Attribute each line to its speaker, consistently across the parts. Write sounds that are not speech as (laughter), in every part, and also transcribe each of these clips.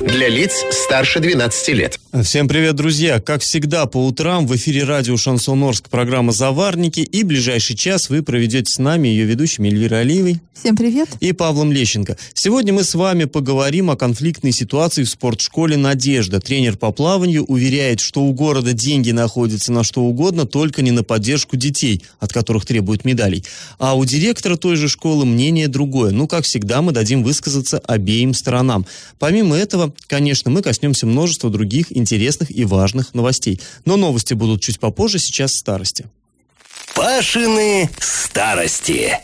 Speaker 1: Для лиц старше 12 лет.
Speaker 2: Всем привет, друзья! Как всегда, по утрам в эфире радио «Шансон Орск» программа «Заварники» и ближайший час вы проведете с нами ее ведущими Эльвирой Алиевой.
Speaker 3: Всем привет!
Speaker 2: И Павлом Лещенко. Сегодня мы с вами поговорим о конфликтной ситуации в спортшколе «Надежда». Тренер по плаванию уверяет, что у города деньги находятся на что угодно, только не на поддержку детей, от которых требуют медалей. А у директора той же школы мнение другое. Ну, как всегда, мы дадим высказаться обеим сторонам. Помимо этого, конечно, мы коснемся множества других интересных и важных новостей. Но новости будут чуть попозже, сейчас старости.
Speaker 4: Пашины старости.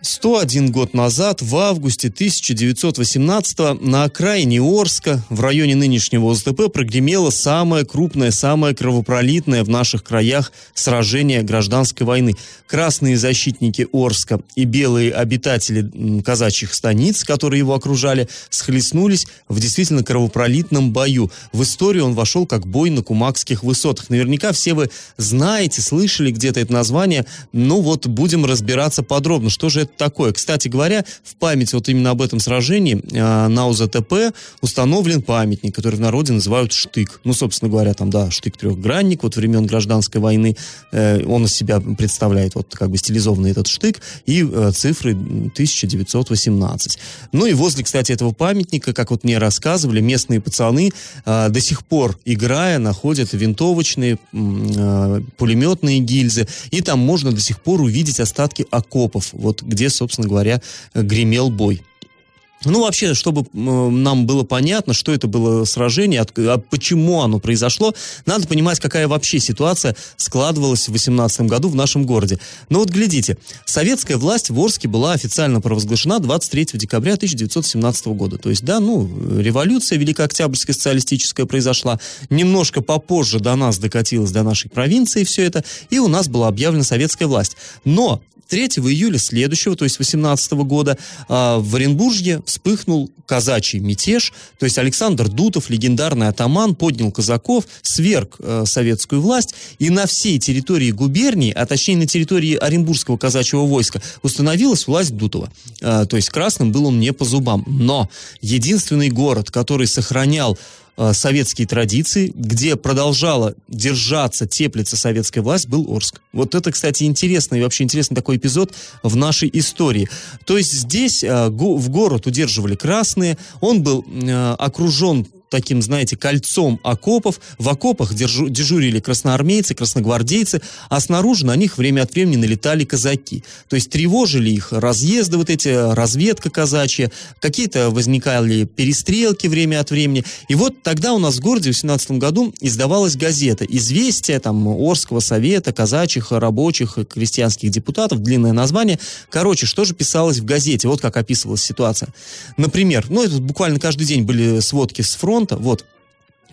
Speaker 2: 101 год назад, в августе 1918 на окраине Орска, в районе нынешнего ОСДП, прогремело самое крупное, самое кровопролитное в наших краях сражение гражданской войны. Красные защитники Орска и белые обитатели казачьих станиц, которые его окружали, схлестнулись в действительно кровопролитном бою. В историю он вошел как бой на Кумакских высотах. Наверняка все вы знаете, слышали где-то это название. Ну вот, будем разбираться подробно, что же это такое. Кстати говоря, в память вот именно об этом сражении э, на УЗТП установлен памятник, который в народе называют штык. Ну, собственно говоря, там, да, штык-трехгранник, вот времен гражданской войны, э, он из себя представляет вот как бы стилизованный этот штык и э, цифры 1918. Ну и возле, кстати, этого памятника, как вот мне рассказывали, местные пацаны до сих пор, играя, находят винтовочные, пулеметные гильзы, и там можно до сих пор увидеть остатки окопов, вот где где, собственно говоря, гремел бой. Ну, вообще, чтобы нам было понятно, что это было сражение, а почему оно произошло, надо понимать, какая вообще ситуация складывалась в 18 году в нашем городе. Но вот глядите, советская власть в Орске была официально провозглашена 23 декабря 1917 года. То есть, да, ну, революция Великая Октябрьская социалистическая произошла. Немножко попозже до нас докатилась до нашей провинции все это, и у нас была объявлена советская власть. Но 3 июля следующего, то есть 18 года, а, в Оренбурге вспыхнул казачий мятеж, то есть Александр Дутов, легендарный атаман, поднял казаков, сверг э, советскую власть, и на всей территории губернии, а точнее на территории Оренбургского казачьего войска, установилась власть Дутова. Э, то есть красным был он не по зубам. Но единственный город, который сохранял советские традиции, где продолжала держаться, теплиться советская власть, был Орск. Вот это, кстати, интересный, вообще интересный такой эпизод в нашей истории. То есть здесь э, в город удерживали красные, он был э, таким, знаете, кольцом окопов. В окопах держу, дежурили красноармейцы, красногвардейцы, а снаружи на них время от времени налетали казаки. То есть тревожили их разъезды вот эти, разведка казачья, какие-то возникали перестрелки время от времени. И вот тогда у нас в городе в 17 году издавалась газета «Известия» там Орского совета, казачьих, рабочих, крестьянских депутатов, длинное название. Короче, что же писалось в газете? Вот как описывалась ситуация. Например, ну это буквально каждый день были сводки с фронта, фронта, вот,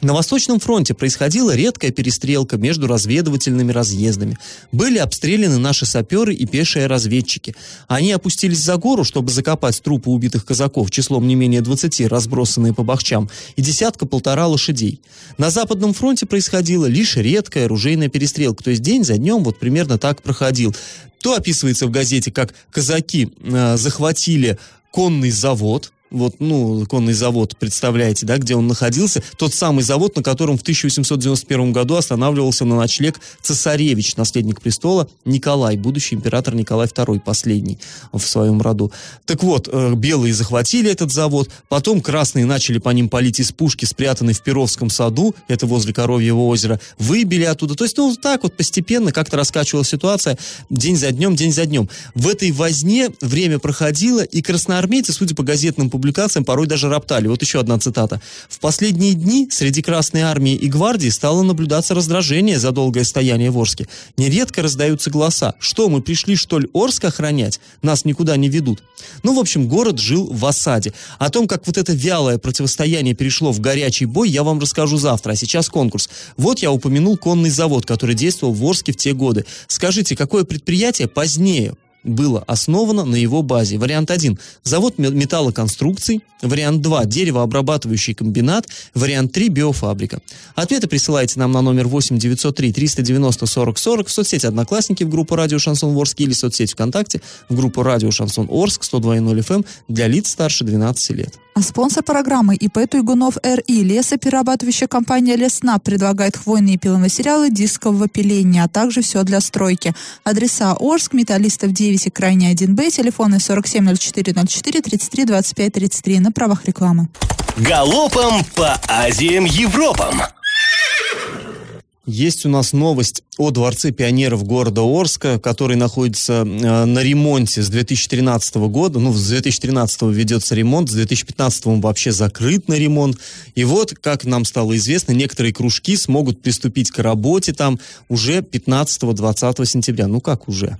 Speaker 2: на Восточном фронте происходила редкая перестрелка между разведывательными разъездами. Были обстреляны наши саперы и пешие разведчики. Они опустились за гору, чтобы закопать трупы убитых казаков, числом не менее 20, разбросанные по бахчам, и десятка-полтора лошадей. На Западном фронте происходила лишь редкая оружейная перестрелка, то есть день за днем вот примерно так проходил. То описывается в газете, как казаки э, захватили конный завод, вот, ну, конный завод, представляете, да, где он находился, тот самый завод, на котором в 1891 году останавливался на ночлег цесаревич, наследник престола Николай, будущий император Николай II, последний в своем роду. Так вот, э, белые захватили этот завод, потом красные начали по ним палить из пушки, спрятанной в Перовском саду, это возле Коровьего озера, выбили оттуда. То есть, ну, так вот постепенно как-то раскачивалась ситуация день за днем, день за днем. В этой возне время проходило, и красноармейцы, судя по газетным публикациям, публикациям порой даже роптали. Вот еще одна цитата. «В последние дни среди Красной Армии и Гвардии стало наблюдаться раздражение за долгое стояние в Орске. Нередко раздаются голоса. Что, мы пришли, что ли, Орск охранять? Нас никуда не ведут». Ну, в общем, город жил в осаде. О том, как вот это вялое противостояние перешло в горячий бой, я вам расскажу завтра. А сейчас конкурс. Вот я упомянул конный завод, который действовал в Орске в те годы. Скажите, какое предприятие позднее было основано на его базе. Вариант 1 – завод металлоконструкций. Вариант 2 – деревообрабатывающий комбинат. Вариант 3 – биофабрика. Ответы присылайте нам на номер 8 903 390 40 40 в соцсети «Одноклассники» в группу «Радио Шансон Орск» или в соцсети ВКонтакте в группу «Радио Шансон Орск» 102.0 FM эм для лиц старше 12 лет.
Speaker 3: А спонсор программы ИП Туйгунов РИ лесоперерабатывающая компания Лесна предлагает хвойные пиломатериалы дискового пиления, а также все для стройки. Адреса Орск, Металлистов 9 и Крайне 1Б, телефоны 470404 33 25 33 на правах рекламы.
Speaker 4: Галопом по Азиям Европам!
Speaker 2: Есть у нас новость о Дворце пионеров города Орска, который находится э, на ремонте с 2013 года. Ну, с 2013 ведется ремонт, с 2015 он вообще закрыт на ремонт. И вот, как нам стало известно, некоторые кружки смогут приступить к работе там уже 15-20 сентября. Ну, как уже?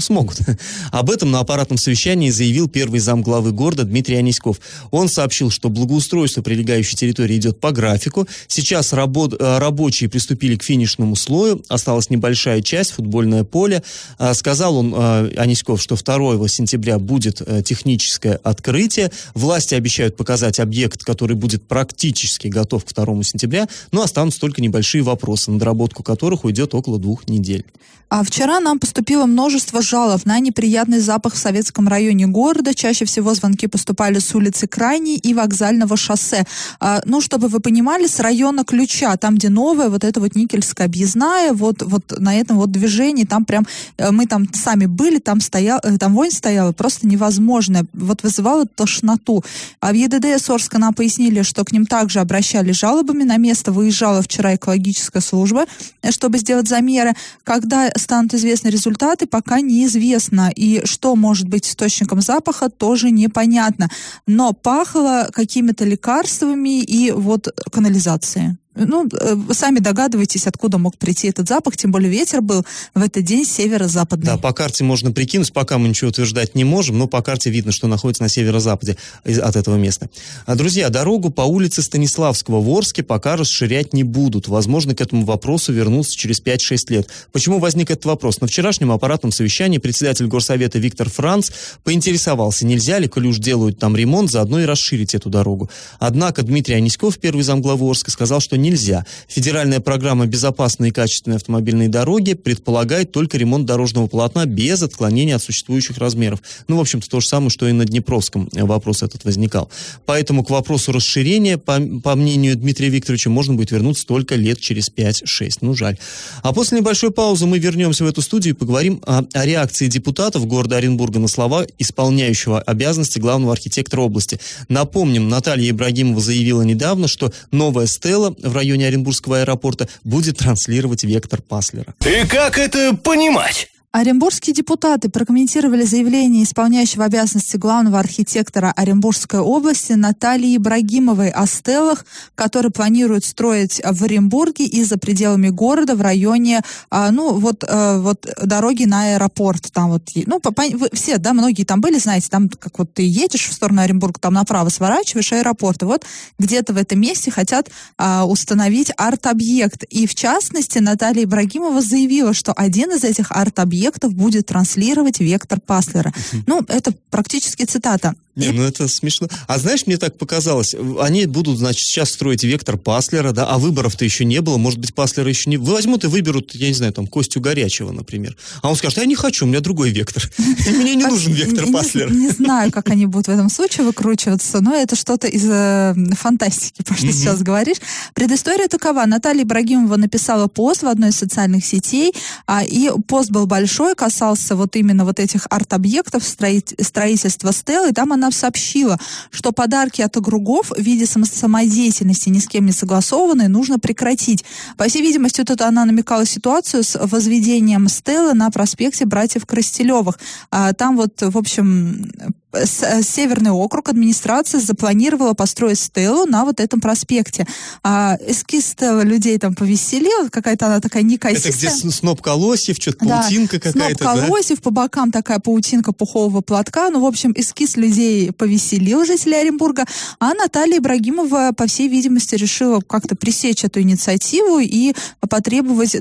Speaker 2: Смогут. (laughs) Об этом на аппаратном совещании заявил первый зам главы города Дмитрий Аниськов. Он сообщил, что благоустройство прилегающей территории идет по графику. Сейчас рабо- э, рабочие приступили к финишному слою. Осталась небольшая часть, футбольное поле. А, сказал он, э, Аниськов, что 2 сентября будет э, техническое открытие. Власти обещают показать объект, который будет практически готов к 2 сентября. Но останутся только небольшие вопросы, на доработку которых уйдет около двух недель.
Speaker 3: А вчера нам поступило множество жалоб на неприятный запах в советском районе города. Чаще всего звонки поступали с улицы Крайней и вокзального шоссе. А, ну, чтобы вы понимали, с района Ключа, там, где новая вот эта вот никельская объездная, вот, вот на этом вот движении, там прям, э, мы там сами были, там стоял, э, там вонь стояла просто невозможно. Вот вызывала тошноту. А в ЕДД Сорска нам пояснили, что к ним также обращались жалобами. На место выезжала вчера экологическая служба, э, чтобы сделать замеры. Когда станут известны результаты, пока неизвестно. И что может быть источником запаха, тоже непонятно. Но пахло какими-то лекарствами и вот канализацией. Ну, э, сами догадываетесь, откуда мог прийти этот запах, тем более ветер был в этот день северо-западный.
Speaker 2: Да, по карте можно прикинуть, пока мы ничего утверждать не можем, но по карте видно, что находится на северо-западе от этого места. А, друзья, дорогу по улице Станиславского в Орске пока расширять не будут. Возможно, к этому вопросу вернуться через 5-6 лет. Почему возник этот вопрос? На вчерашнем аппаратном совещании председатель горсовета Виктор Франц поинтересовался, нельзя ли, коли уж делают там ремонт, заодно и расширить эту дорогу. Однако Дмитрий Аниськов, первый замглавы Орска, сказал, что нельзя. Федеральная программа «Безопасные и качественные автомобильные дороги» предполагает только ремонт дорожного полотна без отклонения от существующих размеров. Ну, в общем-то, то же самое, что и на Днепровском вопрос этот возникал. Поэтому к вопросу расширения, по, по мнению Дмитрия Викторовича, можно будет вернуться только лет через 5-6. Ну, жаль. А после небольшой паузы мы вернемся в эту студию и поговорим о, о реакции депутатов города Оренбурга на слова исполняющего обязанности главного архитектора области. Напомним, Наталья Ибрагимова заявила недавно, что новая стела в районе Оренбургского аэропорта будет транслировать вектор Паслера.
Speaker 4: И как это понимать?
Speaker 3: Оренбургские депутаты прокомментировали заявление исполняющего обязанности главного архитектора Оренбургской области Натальи Ибрагимовой о стелах, которые планируют строить в Оренбурге и за пределами города в районе, а, ну, вот, э, вот дороги на аэропорт. Там вот, ну, вы все, да, многие там были, знаете, там как вот ты едешь в сторону Оренбурга, там направо сворачиваешь аэропорт. Вот где-то в этом месте хотят а, установить арт-объект. И в частности, Наталья Ибрагимова заявила, что один из этих арт-объектов объектов будет транслировать вектор Паслера. Ну, это практически цитата.
Speaker 2: Не, ну это смешно. А знаешь, мне так показалось, они будут, значит, сейчас строить вектор Паслера, да, а выборов-то еще не было, может быть, Паслера еще не... Возьмут и выберут, я не знаю, там, Костю Горячего, например. А он скажет, я не хочу, у меня другой вектор. (laughs) Мне не нужен вектор Паслера.
Speaker 3: Не знаю, как они будут в этом случае выкручиваться, но это что-то из э, фантастики, что сейчас говоришь. Предыстория такова. Наталья Ибрагимова написала пост в одной из социальных сетей, а, и пост был большой, касался вот именно вот этих арт-объектов, строительства стел, и там она нам сообщила, что подарки от округов в виде самодеятельности ни с кем не согласованные нужно прекратить. По всей видимости, тут она намекала ситуацию с возведением стелы на проспекте братьев Крастелевых. А, там вот, в общем, Северный округ, администрация запланировала построить стелу на вот этом проспекте. А, эскиз стелы людей там повеселил, какая-то она такая некосистая.
Speaker 2: Это где сноп колосьев, что-то паутинка
Speaker 3: да,
Speaker 2: какая-то,
Speaker 3: сноп колосьев, да? по бокам такая паутинка пухового платка. Ну, в общем, эскиз людей повеселил жителей Оренбурга. А Наталья Ибрагимова, по всей видимости, решила как-то пресечь эту инициативу и потребовать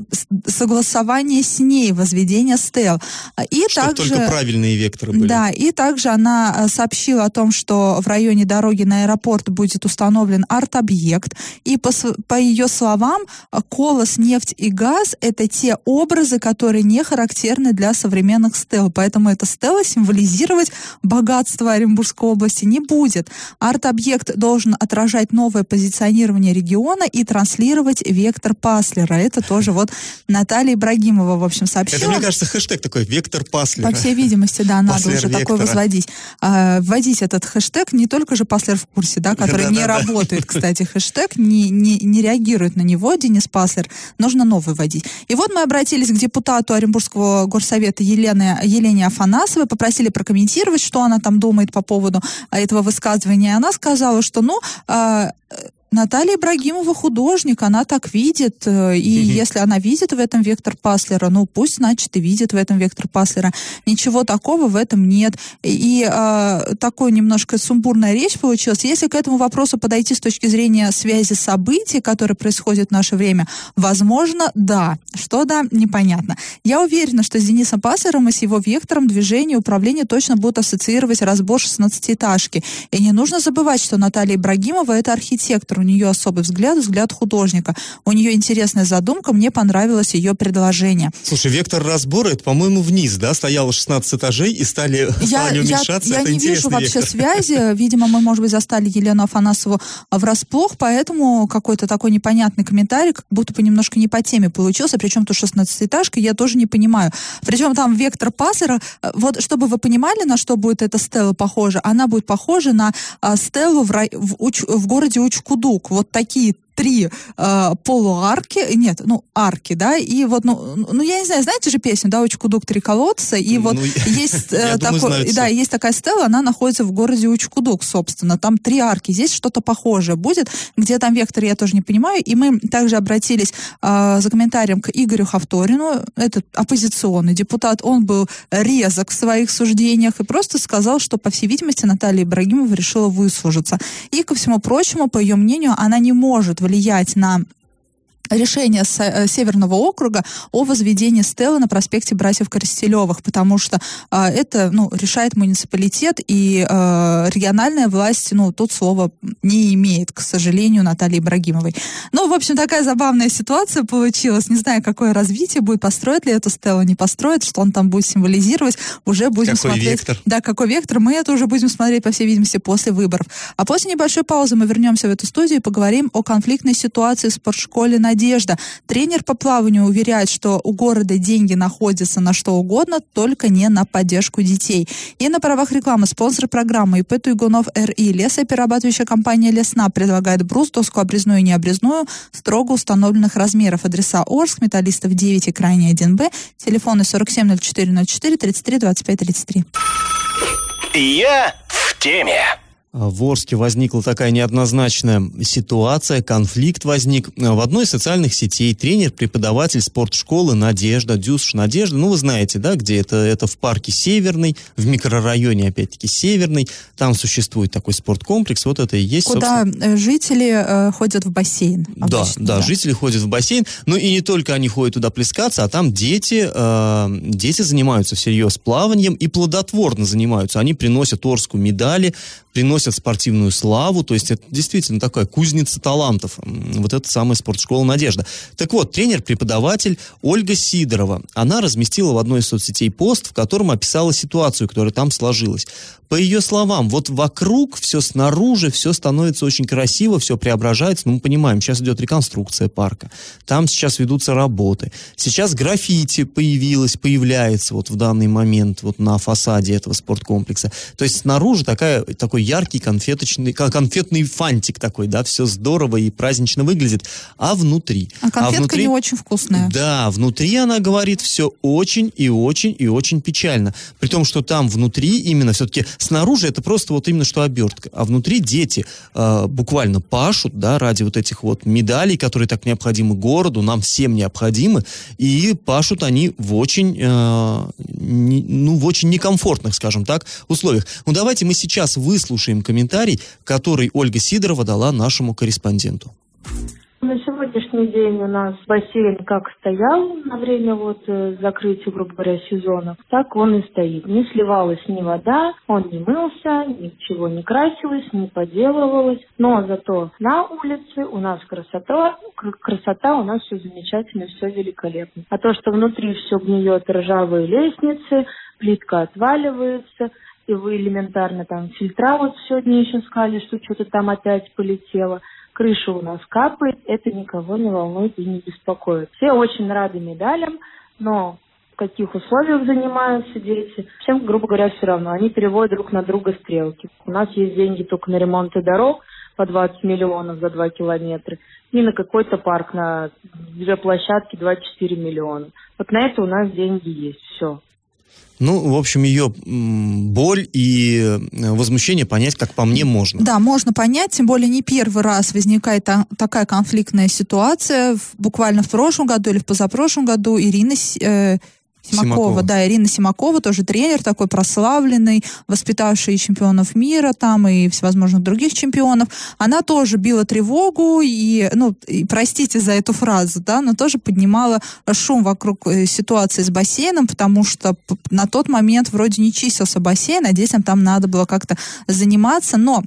Speaker 3: согласования с ней возведения стел.
Speaker 2: И Чтобы также, только правильные векторы были.
Speaker 3: Да, и также она э, сообщила о том, что в районе дороги на аэропорт будет установлен арт-объект. И по, по ее словам, колос, нефть и газ — это те образы, которые не характерны для современных стел. Поэтому эта стела символизировать богатство Оренбургской области не будет. Арт-объект должен отражать новое позиционирование региона и транслировать вектор Паслера. Это тоже вот Наталья Ибрагимова, в общем, сообщила.
Speaker 2: Это, мне кажется, хэштег такой, вектор Паслера.
Speaker 3: По всей видимости, да, надо Паслер уже вектора. такой возводить. А, вводить этот хэштег не только же Паслер в курсе, да, который да, не да, работает, да. (laughs) кстати, хэштег, не, не, не реагирует на него, Денис Паслер, нужно новый вводить. И вот мы обратились к депутату Оренбургского горсовета Елены, Елене Афанасовой, попросили прокомментировать, что она там думает по поводу этого высказывания. Она сказала, что, ну, а, Наталья Ибрагимова художник, она так видит, э, и mm-hmm. если она видит в этом вектор Паслера, ну пусть, значит, и видит в этом вектор Паслера. Ничего такого в этом нет. И э, такой немножко сумбурная речь получилась. Если к этому вопросу подойти с точки зрения связи событий, которые происходят в наше время, возможно, да. Что да, непонятно. Я уверена, что с Денисом Паслером и с его вектором движения управления точно будут ассоциировать разбор 16-этажки. И не нужно забывать, что Наталья Ибрагимова это архитектор, у нее особый взгляд, взгляд художника. У нее интересная задумка, мне понравилось ее предложение.
Speaker 2: Слушай, вектор разбора, это, по-моему, вниз, да, стояло 16 этажей и стали, я, (laughs) стали уменьшаться.
Speaker 3: Я,
Speaker 2: я
Speaker 3: не вижу вообще связи. (laughs) Видимо, мы, может быть, застали Елену Афанасову врасплох, поэтому какой-то такой непонятный комментарий, как будто бы немножко не по теме получился, причем тут 16-этажка, я тоже не понимаю. Причем там вектор пассера, э, вот чтобы вы понимали, на что будет эта стела похожа, она будет похожа на а, стелу в, рай, в, Уч, в городе Учкуду, штук, вот такие три э, полуарки, нет, ну, арки, да, и вот, ну, ну, я не знаю, знаете же песню, да, Учкудук, три колодца, и вот ну, есть (laughs) э, такой, да, есть такая стела, она находится в городе Учкудук, собственно, там три арки, здесь что-то похожее будет, где там вектор, я тоже не понимаю, и мы также обратились э, за комментарием к Игорю Хавторину, этот оппозиционный депутат, он был резок в своих суждениях и просто сказал, что, по всей видимости, Наталья Ибрагимова решила выслужиться. И, ко всему прочему, по ее мнению, она не может влиять на решение э, Северного округа о возведении стелы на проспекте братьев Коростелевых, потому что э, это ну, решает муниципалитет, и э, региональная власть ну, тут слова не имеет, к сожалению, Натальи Ибрагимовой. Ну, в общем, такая забавная ситуация получилась. Не знаю, какое развитие будет, построить ли эту стелу, не построит, что он там будет символизировать, уже будем
Speaker 2: какой
Speaker 3: смотреть.
Speaker 2: Вектор?
Speaker 3: Да, какой вектор, мы это уже будем смотреть, по всей видимости, после выборов. А после небольшой паузы мы вернемся в эту студию и поговорим о конфликтной ситуации в спортшколе на надежда. Тренер по плаванию уверяет, что у города деньги находятся на что угодно, только не на поддержку детей. И на правах рекламы спонсор программы ИП Туйгунов РИ лесоперерабатывающая компания Лесна предлагает брус, доску обрезную и необрезную строго установленных размеров. Адреса Орск, Металлистов 9 и Крайний 1Б, телефоны 470404 33 25 33.
Speaker 4: Я в теме.
Speaker 2: В Орске возникла такая неоднозначная ситуация, конфликт возник. В одной из социальных сетей. Тренер, преподаватель спортшколы Надежда, Дюсш. Надежда, ну вы знаете, да, где это, это в парке Северный, в микрорайоне, опять-таки, Северный, там существует такой спорткомплекс, вот это и есть,
Speaker 3: Куда собственно... Э, жители э, ходят в бассейн.
Speaker 2: Обычно, да, да, да, жители ходят в бассейн, ну и не только они ходят туда плескаться, а там дети, э, дети занимаются всерьез плаванием и плодотворно занимаются. Они приносят Орску медали, приносят спортивную славу, то есть это действительно такая кузница талантов, вот эта самая спортшкола «Надежда». Так вот, тренер-преподаватель Ольга Сидорова, она разместила в одной из соцсетей пост, в котором описала ситуацию, которая там сложилась. По ее словам, вот вокруг все снаружи, все становится очень красиво, все преображается. Ну, мы понимаем, сейчас идет реконструкция парка. Там сейчас ведутся работы. Сейчас граффити появилось, появляется вот в данный момент вот на фасаде этого спорткомплекса. То есть снаружи такая, такой такой яркий конфеточный, конфетный фантик такой, да, все здорово и празднично выглядит. А внутри?
Speaker 3: А конфетка а внутри, не очень вкусная.
Speaker 2: Да, внутри она говорит все очень и очень и очень печально. При том, что там внутри именно все-таки снаружи это просто вот именно что обертка, а внутри дети э, буквально пашут, да, ради вот этих вот медалей, которые так необходимы городу, нам всем необходимы, и пашут они в очень, э, не, ну, в очень некомфортных, скажем так, условиях. Ну, давайте мы сейчас выслушаем комментарий, который Ольга Сидорова дала нашему корреспонденту.
Speaker 5: На сегодняшний день у нас бассейн как стоял на время вот э, закрытия, грубо говоря, сезона, так он и стоит. Не сливалась ни вода, он не мылся, ничего не красилось, не поделывалось. Но зато на улице у нас красота, красота у нас все замечательно, все великолепно. А то, что внутри все гниет ржавые лестницы, плитка отваливается, и вы элементарно там фильтра вот сегодня еще сказали, что что-то там опять полетело – крыша у нас капает, это никого не волнует и не беспокоит. Все очень рады медалям, но в каких условиях занимаются дети, всем, грубо говоря, все равно. Они переводят друг на друга стрелки. У нас есть деньги только на ремонты дорог по 20 миллионов за 2 километра и на какой-то парк на две площадки 24 миллиона. Вот на это у нас деньги есть, все.
Speaker 2: Ну, в общем, ее боль и э, возмущение понять, как по мне, можно.
Speaker 3: Да, можно понять, тем более не первый раз возникает та, такая конфликтная ситуация. Буквально в прошлом году или в позапрошлом году Ирина э, Симакова, Симакова, да, Ирина Симакова, тоже тренер такой прославленный, воспитавший чемпионов мира там и всевозможных других чемпионов. Она тоже била тревогу и, ну, и, простите за эту фразу, да, но тоже поднимала шум вокруг э, ситуации с бассейном, потому что на тот момент вроде не чистился бассейн, а детям там надо было как-то заниматься, но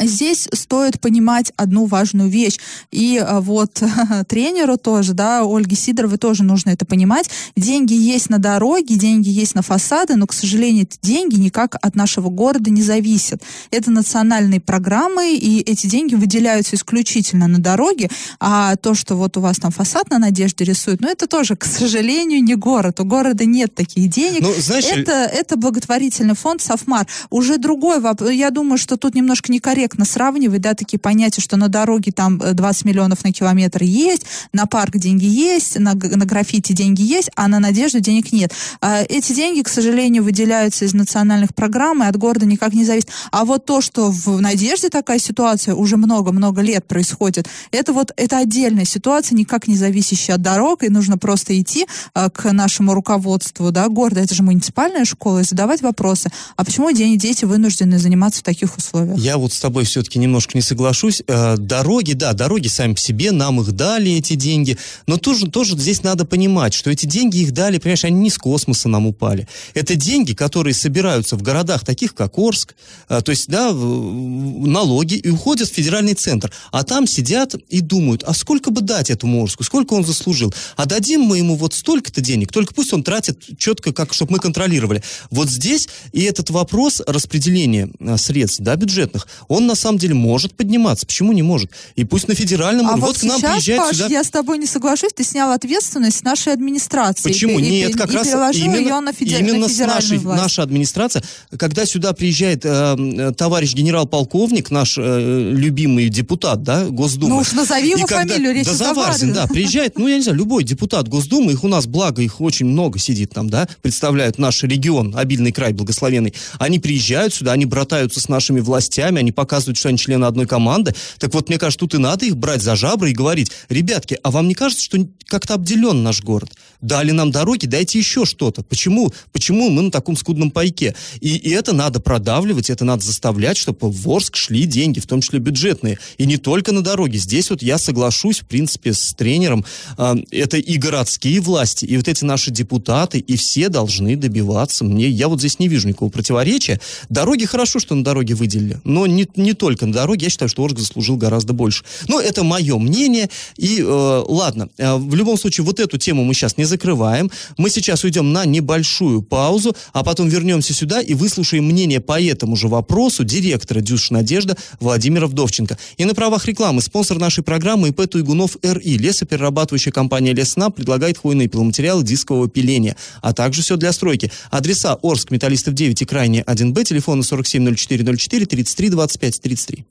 Speaker 3: Здесь стоит понимать одну важную вещь. И а, вот (laughs) тренеру тоже, да, Ольге Сидоровой тоже нужно это понимать. Деньги есть на дороге, деньги есть на фасады, но, к сожалению, эти деньги никак от нашего города не зависят. Это национальные программы, и эти деньги выделяются исключительно на дороге. А то, что вот у вас там фасад на Надежде рисуют, ну, это тоже, (laughs) к сожалению, не город. У города нет таких денег. Ну, знаешь... это, это благотворительный фонд «Софмар». Уже другой вопрос. Я думаю, что тут немножко некорректно корректно сравнивать, да, такие понятия, что на дороге там 20 э, миллионов на километр есть, на парк деньги есть, на, на граффити деньги есть, а на надежду денег нет. А эти деньги, к сожалению, выделяются из национальных программ и от города никак не зависит. А вот то, что в надежде такая ситуация уже много-много лет происходит, это вот это отдельная ситуация, никак не зависящая от дорог, и нужно просто идти а, к нашему руководству да, города, это же муниципальная школа, и задавать вопросы, а почему дети вынуждены заниматься в таких условиях?
Speaker 2: Я вот с тобой тобой все-таки немножко не соглашусь. Э, дороги, да, дороги сами по себе, нам их дали, эти деньги. Но тоже, тоже здесь надо понимать, что эти деньги их дали, понимаешь, они не с космоса нам упали. Это деньги, которые собираются в городах, таких как Орск, э, то есть, да, налоги, и уходят в федеральный центр. А там сидят и думают, а сколько бы дать этому Орску, сколько он заслужил? А дадим мы ему вот столько-то денег, только пусть он тратит четко, как, чтобы мы контролировали. Вот здесь и этот вопрос распределения э, средств, да, бюджетных, он он на самом деле может подниматься. Почему не может? И пусть на федеральном
Speaker 3: а
Speaker 2: уровне.
Speaker 3: Вот, вот к нам сейчас, приезжает Паш, сюда... я с тобой не соглашусь, ты снял ответственность с нашей администрации.
Speaker 2: Почему?
Speaker 3: И,
Speaker 2: Нет, как
Speaker 3: и
Speaker 2: раз
Speaker 3: именно,
Speaker 2: ее
Speaker 3: на, федер...
Speaker 2: именно
Speaker 3: на
Speaker 2: с нашей,
Speaker 3: власть.
Speaker 2: наша администрация, когда сюда приезжает э, э, товарищ генерал-полковник, наш э, любимый депутат, да, Госдумы.
Speaker 3: Ну уж назови его когда... фамилию, речь
Speaker 2: да, Заварзин, да, приезжает, ну, я не знаю, любой депутат Госдумы, их у нас, благо, их очень много сидит там, да, представляют наш регион, обильный край благословенный. Они приезжают сюда, они братаются с нашими властями, они показывают, что они члены одной команды. Так вот, мне кажется, тут и надо их брать за жабры и говорить, ребятки, а вам не кажется, что как-то обделен наш город? Дали нам дороги, дайте еще что-то. Почему? Почему мы на таком скудном пайке? И, и это надо продавливать, это надо заставлять, чтобы в Орск шли деньги, в том числе бюджетные. И не только на дороге. Здесь вот я соглашусь, в принципе, с тренером. Э, это и городские власти, и вот эти наши депутаты, и все должны добиваться. Мне, я вот здесь не вижу никакого противоречия. Дороги хорошо, что на дороге выделили, но не, не только на дороге, я считаю, что Орск заслужил гораздо больше. Но это мое мнение, и э, ладно, э, в любом случае, вот эту тему мы сейчас не закрываем, мы сейчас уйдем на небольшую паузу, а потом вернемся сюда и выслушаем мнение по этому же вопросу директора Дюш Надежда Владимира Вдовченко. И на правах рекламы спонсор нашей программы ИП Туйгунов РИ, лесоперерабатывающая компания Лесна, предлагает хвойные пиломатериалы дискового пиления, а также все для стройки. Адреса Орск, Металлистов 9 и Крайне 1Б, телефоны 470404 33 25 33.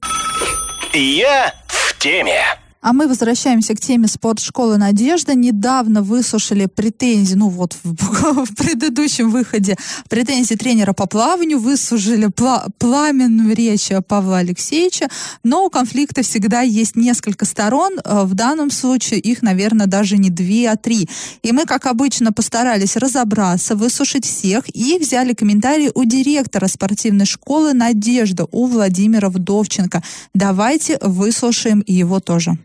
Speaker 4: Я в теме.
Speaker 3: А мы возвращаемся к теме спортшколы «Надежда». Недавно выслушали претензии, ну вот в, (laughs) в предыдущем выходе, претензии тренера по плаванию, выслушали пла пламенную речь Павла Алексеевича, но у конфликта всегда есть несколько сторон. Э, в данном случае их, наверное, даже не две, а три. И мы, как обычно, постарались разобраться, выслушать всех и взяли комментарии у директора спортивной школы «Надежда», у Владимира Вдовченко. Давайте выслушаем его тоже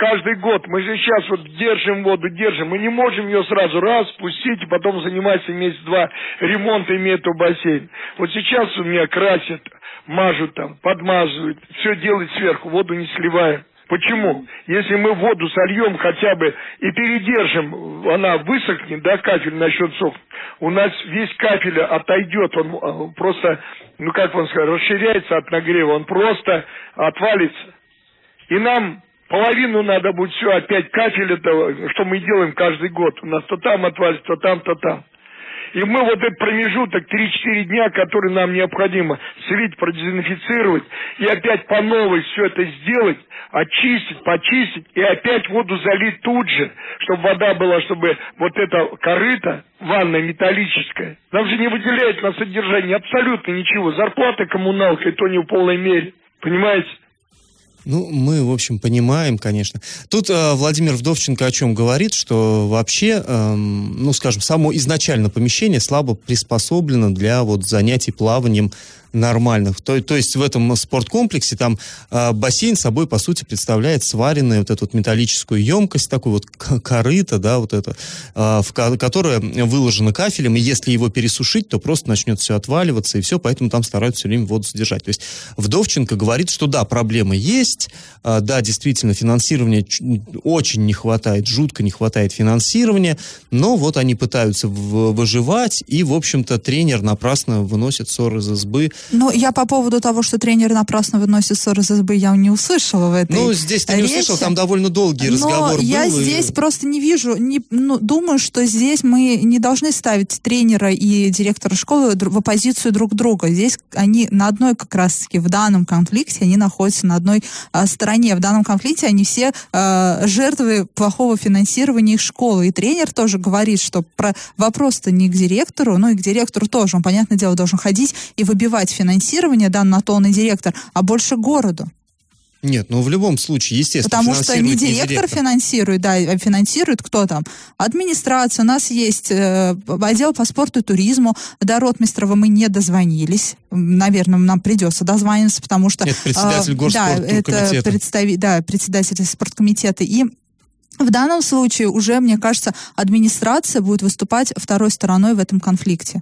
Speaker 6: каждый год. Мы же сейчас вот держим воду, держим. Мы не можем ее сразу раз спустить и потом заниматься месяц-два ремонтами этого бассейна. Вот сейчас у меня красят, мажут там, подмазывают, все делают сверху, воду не сливаем. Почему? Если мы воду сольем хотя бы и передержим, она высохнет, да, кафель насчет сох, у нас весь кафель отойдет, он а, просто, ну как вам сказать, расширяется от нагрева, он просто отвалится. И нам Половину надо будет все опять кафель этого, что мы делаем каждый год. У нас то там отвалится, то там, то там. И мы вот этот промежуток 3-4 дня, который нам необходимо слить, продезинфицировать, и опять по новой все это сделать, очистить, почистить, и опять воду залить тут же, чтобы вода была, чтобы вот эта корыта, ванная металлическая, нам же не выделяет на содержание абсолютно ничего. Зарплата коммуналка, и то не в полной мере. Понимаете?
Speaker 2: Ну, мы, в общем, понимаем, конечно. Тут э, Владимир Вдовченко о чем говорит, что вообще, э, ну, скажем, само изначально помещение слабо приспособлено для вот занятий плаванием нормальных. То, то есть в этом спорткомплексе там э, бассейн собой, по сути, представляет сваренную вот эту вот металлическую емкость, такую вот корыто, да, вот это, э, в, которая выложена кафелем, и если его пересушить, то просто начнет все отваливаться, и все, поэтому там стараются все время воду содержать. То есть Вдовченко говорит, что да, проблемы есть, э, да, действительно, финансирования очень не хватает, жутко не хватает финансирования, но вот они пытаются выживать, и, в общем-то, тренер напрасно выносит ссоры из избы,
Speaker 3: ну, я по поводу того, что тренер напрасно выносит ссоры из СБ, я не услышала в этой
Speaker 2: Ну, здесь ты не
Speaker 3: речи.
Speaker 2: услышал, там довольно долгий Но разговор был.
Speaker 3: я
Speaker 2: и...
Speaker 3: здесь просто не вижу, не, ну, думаю, что здесь мы не должны ставить тренера и директора школы в оппозицию друг друга. Здесь они на одной как раз-таки в данном конфликте, они находятся на одной а, стороне. В данном конфликте они все а, жертвы плохого финансирования их школы. И тренер тоже говорит, что про вопрос-то не к директору, но и к директору тоже. Он, понятное дело, должен ходить и выбивать давать финансирование, да, на то он и директор, а больше городу.
Speaker 2: Нет, ну в любом случае, естественно,
Speaker 3: Потому что не директор, не директор финансирует, да, а финансирует кто там? Администрация. У нас есть э, отдел по спорту и туризму. До Ротмистрова мы не дозвонились. Наверное, нам придется дозвониться, потому что...
Speaker 2: Это председатель э, Да, это
Speaker 3: представи, да, председатель спорткомитета. И в данном случае уже, мне кажется, администрация будет выступать второй стороной в этом конфликте.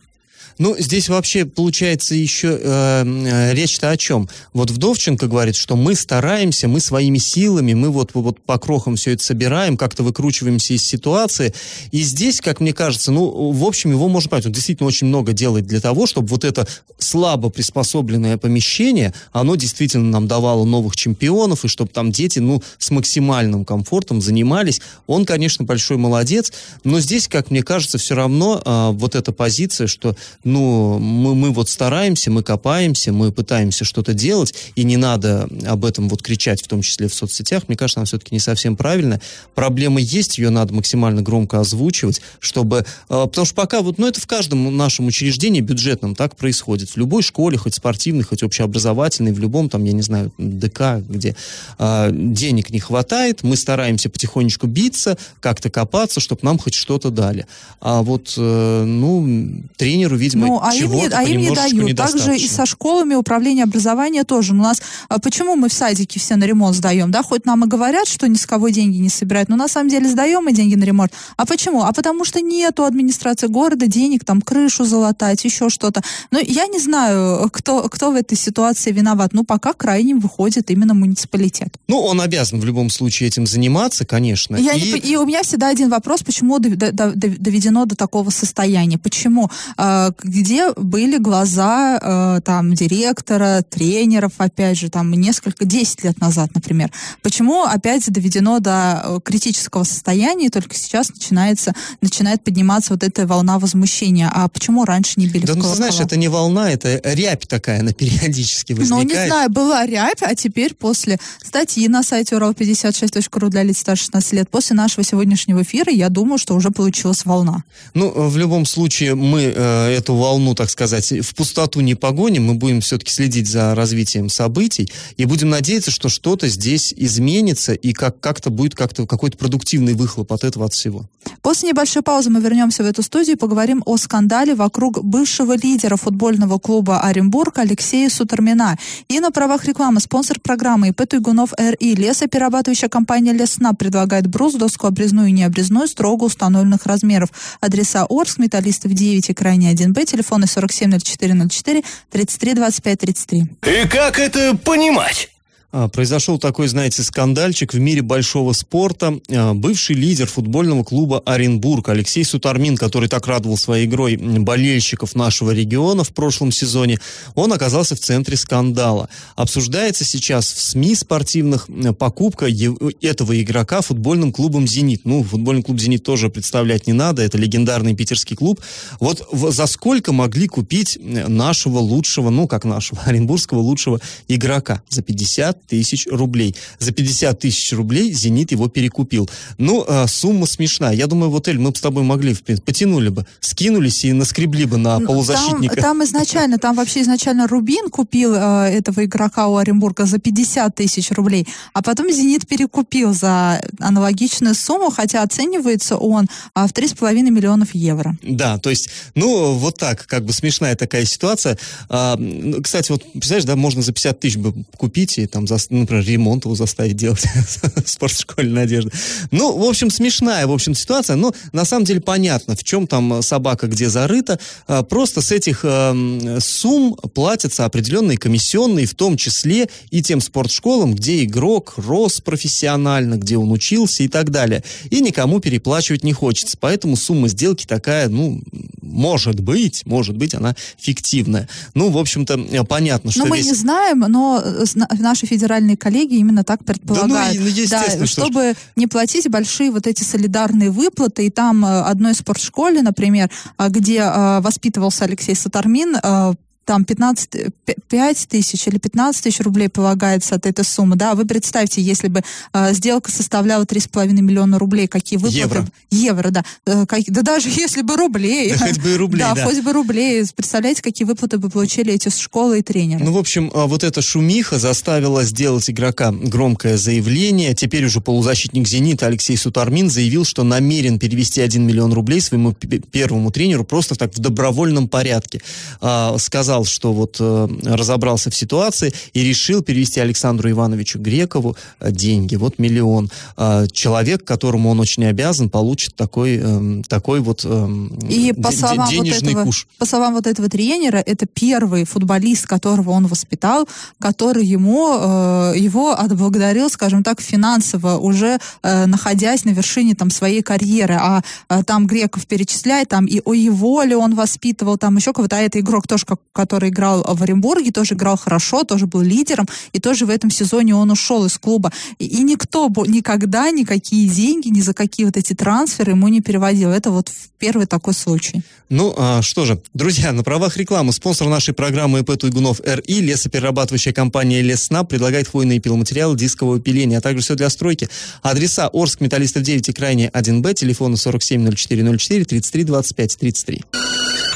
Speaker 2: Ну, здесь вообще получается еще э, речь-то о чем? Вот Вдовченко говорит, что мы стараемся, мы своими силами, мы вот, вот по крохам все это собираем, как-то выкручиваемся из ситуации. И здесь, как мне кажется, ну, в общем, его можно понять. Он действительно очень много делает для того, чтобы вот это слабо приспособленное помещение, оно действительно нам давало новых чемпионов, и чтобы там дети, ну, с максимальным комфортом занимались. Он, конечно, большой молодец, но здесь, как мне кажется, все равно э, вот эта позиция, что ну, мы, мы вот стараемся, мы копаемся, мы пытаемся что-то делать, и не надо об этом вот кричать, в том числе в соцсетях, мне кажется, она все-таки не совсем правильно. Проблема есть, ее надо максимально громко озвучивать, чтобы... Э, потому что пока вот, ну, это в каждом нашем учреждении бюджетном так происходит. В любой школе, хоть спортивной, хоть общеобразовательной, в любом там, я не знаю, ДК, где э, денег не хватает, мы стараемся потихонечку биться, как-то копаться, чтобы нам хоть что-то дали. А вот, э, ну, тренеру видимо,
Speaker 3: ну, а им не, а им не дают. Также и со школами управление образования тоже. У нас а почему мы в садике все на ремонт сдаем, да? Хоть нам и говорят, что ни с кого деньги не собирают, но на самом деле сдаем мы деньги на ремонт. А почему? А потому что нету администрации города денег там крышу залатать, еще что-то. Но я не знаю, кто, кто в этой ситуации виноват. Ну, пока крайним выходит именно муниципалитет.
Speaker 2: Ну, он обязан в любом случае этим заниматься, конечно.
Speaker 3: Я и... Не, и у меня всегда один вопрос, почему доведено до такого состояния? Почему? А, где были глаза а, там директора, тренеров, опять же, там несколько, 10 лет назад, например? Почему опять доведено до э, критического состояния, и только сейчас начинается, начинает подниматься вот эта волна возмущения? А почему раньше не били
Speaker 2: да,
Speaker 3: в
Speaker 2: ну, знаешь, это не волна, это рябь такая, она периодически возникает.
Speaker 3: Ну, не знаю, была рябь, а теперь после статьи на сайте урал56.ру для лиц старше 16 лет, после нашего сегодняшнего эфира, я думаю, что уже получилась волна.
Speaker 2: Ну, в любом случае, мы э, эту волну, так сказать, в пустоту не погоним, мы будем все-таки следить за развитием событий и будем надеяться, что что-то здесь изменится и как- как-то будет как-то какой-то продуктивный выхлоп от этого от всего.
Speaker 3: После небольшой паузы мы вернемся в эту студию и поговорим о скандале вокруг бывшего лидера футбольного клуба Оренбург Алексея Сутармина. И на правах рекламы спонсор программы ИП Туйгунов РИ лесоперерабатывающая компания Лесна предлагает брус, доску обрезную и необрезную строго установленных размеров. Адреса Орск, Металлистов 9 и крайне 1Б, телефоны 470404 33 25 33.
Speaker 4: И как это понимать?
Speaker 2: А, произошел такой, знаете, скандальчик в мире большого спорта. А, бывший лидер футбольного клуба Оренбург Алексей Сутармин, который так радовал своей игрой болельщиков нашего региона в прошлом сезоне, он оказался в центре скандала. Обсуждается сейчас в СМИ спортивных покупка этого игрока футбольным клубом «Зенит». Ну, футбольный клуб «Зенит» тоже представлять не надо, это легендарный питерский клуб. Вот за сколько могли купить нашего лучшего, ну, как нашего, (laughs) оренбургского лучшего игрока? За 50 тысяч рублей. За 50 тысяч рублей «Зенит» его перекупил. Ну, э, сумма смешная. Я думаю, вот, Эль, мы бы с тобой могли, в принципе, потянули бы, скинулись и наскребли бы на ну, полузащитника.
Speaker 3: Там, там изначально, там вообще изначально Рубин купил э, этого игрока у Оренбурга за 50 тысяч рублей, а потом «Зенит» перекупил за аналогичную сумму, хотя оценивается он э, в 3,5 миллионов евро.
Speaker 2: Да, то есть, ну, вот так, как бы смешная такая ситуация. А, ну, кстати, вот, представляешь, да, можно за 50 тысяч бы купить и там за, например, ремонт его заставить делать (laughs) в спортшколе Надежды. Ну, в общем, смешная, в общем, ситуация, но на самом деле понятно, в чем там собака где зарыта. А, просто с этих э, сумм платятся определенные комиссионные, в том числе и тем спортшколам, где игрок рос профессионально, где он учился и так далее. И никому переплачивать не хочется. Поэтому сумма сделки такая, ну, может быть, может быть, она фиктивная. Ну, в общем-то, понятно, что
Speaker 3: Но мы
Speaker 2: весь...
Speaker 3: не знаем, но э, наши федеральные коллеги именно так предполагают. Да, ну, ну, да, чтобы не платить большие вот эти солидарные выплаты. И там э, одной спортшколе, например, а, где э, воспитывался Алексей Сатармин, там 15, 5 тысяч или 15 тысяч рублей полагается от этой суммы, да, вы представьте, если бы э, сделка составляла 3,5 миллиона рублей, какие выплаты...
Speaker 2: Евро.
Speaker 3: Евро, да. Э, как, да даже (laughs) если бы рублей.
Speaker 2: Да хоть бы рублей,
Speaker 3: да. Да, хоть бы рублей. Представляете, какие выплаты бы получили эти школы и тренеры.
Speaker 2: Ну, в общем, а, вот эта шумиха заставила сделать игрока громкое заявление. Теперь уже полузащитник «Зенита» Алексей Сутармин заявил, что намерен перевести 1 миллион рублей своему первому тренеру просто так в добровольном порядке. А, сказал, сказал, что вот э, разобрался в ситуации и решил перевести Александру Ивановичу Грекову э, деньги, вот миллион. Э, человек, которому он очень обязан, получит такой, э, такой вот э,
Speaker 3: и по словам денежный вот этого, куш. По словам вот этого тренера, это первый футболист, которого он воспитал, который ему, э, его отблагодарил, скажем так, финансово, уже э, находясь на вершине там своей карьеры. А э, там Греков перечисляет, там и о его ли он воспитывал, там еще кого-то, а это игрок тоже, как, который играл в Оренбурге, тоже играл хорошо, тоже был лидером, и тоже в этом сезоне он ушел из клуба. И, и никто никогда никакие деньги, ни за какие вот эти трансферы ему не переводил. Это вот первый такой случай.
Speaker 2: Ну, а, что же, друзья, на правах рекламы спонсор нашей программы ИП Туйгунов РИ, лесоперерабатывающая компания Лесна, предлагает хвойные пиломатериалы дискового пиления, а также все для стройки. Адреса Орск, Металлистов 9 и крайне 1Б, телефоны 470404 33 25 33.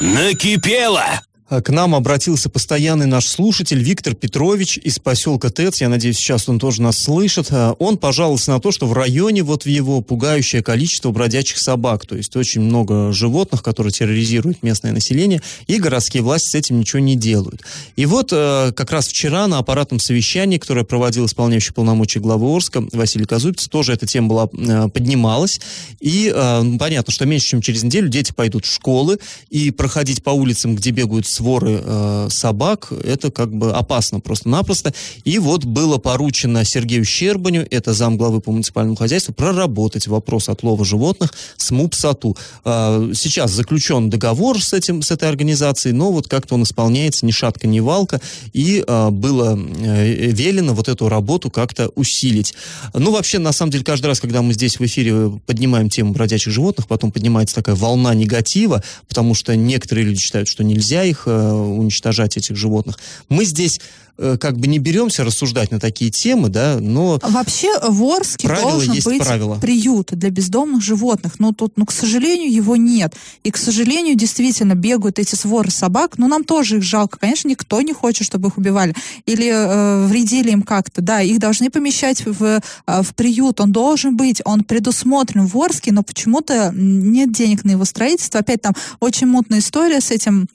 Speaker 4: Накипело!
Speaker 2: Э, к нам обратился постоянный наш слушатель Виктор Петрович из поселка ТЭЦ. Я надеюсь, сейчас он тоже нас слышит. Э, он пожаловался на то, что в районе вот в его пугающее количество бродячих собак. То есть очень много животных, которые терроризируют местное население, и городские власти с этим ничего не делают. И вот э, как раз вчера на аппаратном совещании, которое проводил исполняющий полномочия главы Орска Василий Казупец, тоже эта тема была, поднималась. И понятно, что меньше чем через неделю дети пойдут в школы, и проходить по улицам, где бегают своры э, собак, это как бы опасно просто-напросто. И вот было поручено Сергею Щербаню, это замглавы по муниципальному хозяйству, проработать вопрос отлова животных с МУПСАТУ. Э, сейчас заключен договор с, этим, с этой организацией, но вот как-то он исполняется ни шатка, ни валка, и э, было э, велено вот эту работу как-то усилить. Ну, вообще, на самом деле, каждый раз, когда мы здесь в эфире поднимаем тему бродячих животных, потом поднимается такая волна негатива, потому что некоторые люди считают, что нельзя их Э, уничтожать этих животных. Мы здесь э, как бы не беремся рассуждать на такие темы, да, но...
Speaker 3: Вообще в Орске должен быть правила. приют для бездомных животных, но тут, ну, к сожалению, его нет. И, к сожалению, действительно бегают эти своры собак, но нам тоже их жалко. Конечно, никто не хочет, чтобы их убивали или э, вредили им как-то, да, их должны помещать в, э, в приют, он должен быть, он предусмотрен в Орске, но почему-то нет денег на его строительство. Опять там очень мутная история с этим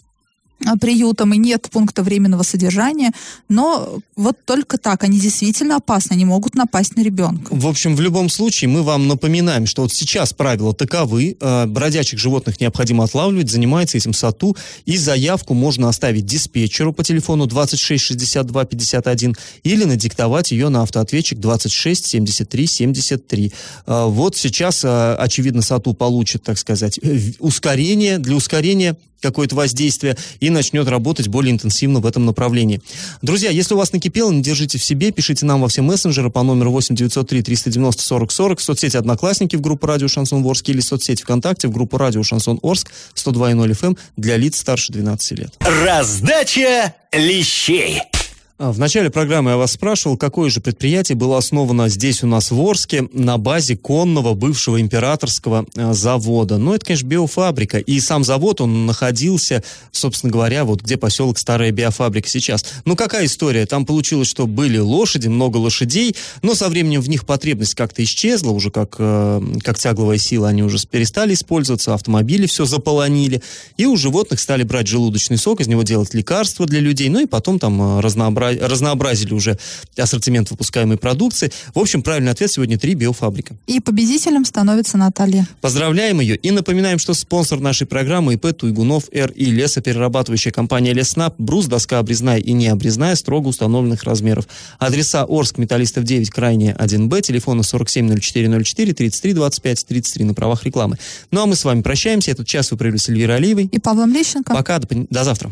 Speaker 3: а, приютом и нет пункта временного содержания, но вот только так, они действительно опасны, они могут напасть на ребенка.
Speaker 2: В общем, в любом случае мы вам напоминаем, что вот сейчас правила таковы, э, бродячих животных необходимо отлавливать, занимается этим САТУ, и заявку можно оставить диспетчеру по телефону 26 62 51 или надиктовать ее на автоответчик 26 73 73. Э, вот сейчас, э, очевидно, САТУ получит, так сказать, ускорение, для ускорения какое-то воздействие и начнет работать более интенсивно в этом направлении. Друзья, если у вас накипело, не держите в себе, пишите нам во все мессенджеры по номеру 8 903 390 40 40 в соцсети «Одноклассники» в группу «Радио Шансон Орск» или в соцсети ВКонтакте в группу «Радио Шансон Орск» 102.0 FM эм для лиц старше 12 лет.
Speaker 4: Раздача лещей.
Speaker 2: А, в начале программы я вас спрашивал, какое же предприятие было основано здесь у нас в Орске на базе конного бывшего императорского э, завода. Ну, это, конечно, биофабрика. И сам завод, он находился, собственно говоря, вот где поселок Старая биофабрика сейчас. Ну, какая история? Там получилось, что были лошади, много лошадей, но со временем в них потребность как-то исчезла, уже как, э, как тягловая сила они уже перестали использоваться, автомобили все заполонили, и у животных стали брать желудочный сок, из него делать лекарства для людей, ну и потом там э, разнообразие разнообразили уже ассортимент выпускаемой продукции. В общем, правильный ответ сегодня три биофабрика.
Speaker 3: И победителем становится Наталья.
Speaker 2: Поздравляем ее и напоминаем, что спонсор нашей программы ИП Туйгунов Р. И лесоперерабатывающая компания Леснап, брус, доска обрезная и необрезная строго установленных размеров. Адреса Орск, Металлистов 9, крайне 1Б, телефона 470404 33 25 33 на правах рекламы. Ну а мы с вами прощаемся. Этот час вы провели с Эльвирой Алиевой.
Speaker 3: И Павлом Лещенко.
Speaker 2: Пока, до, до завтра.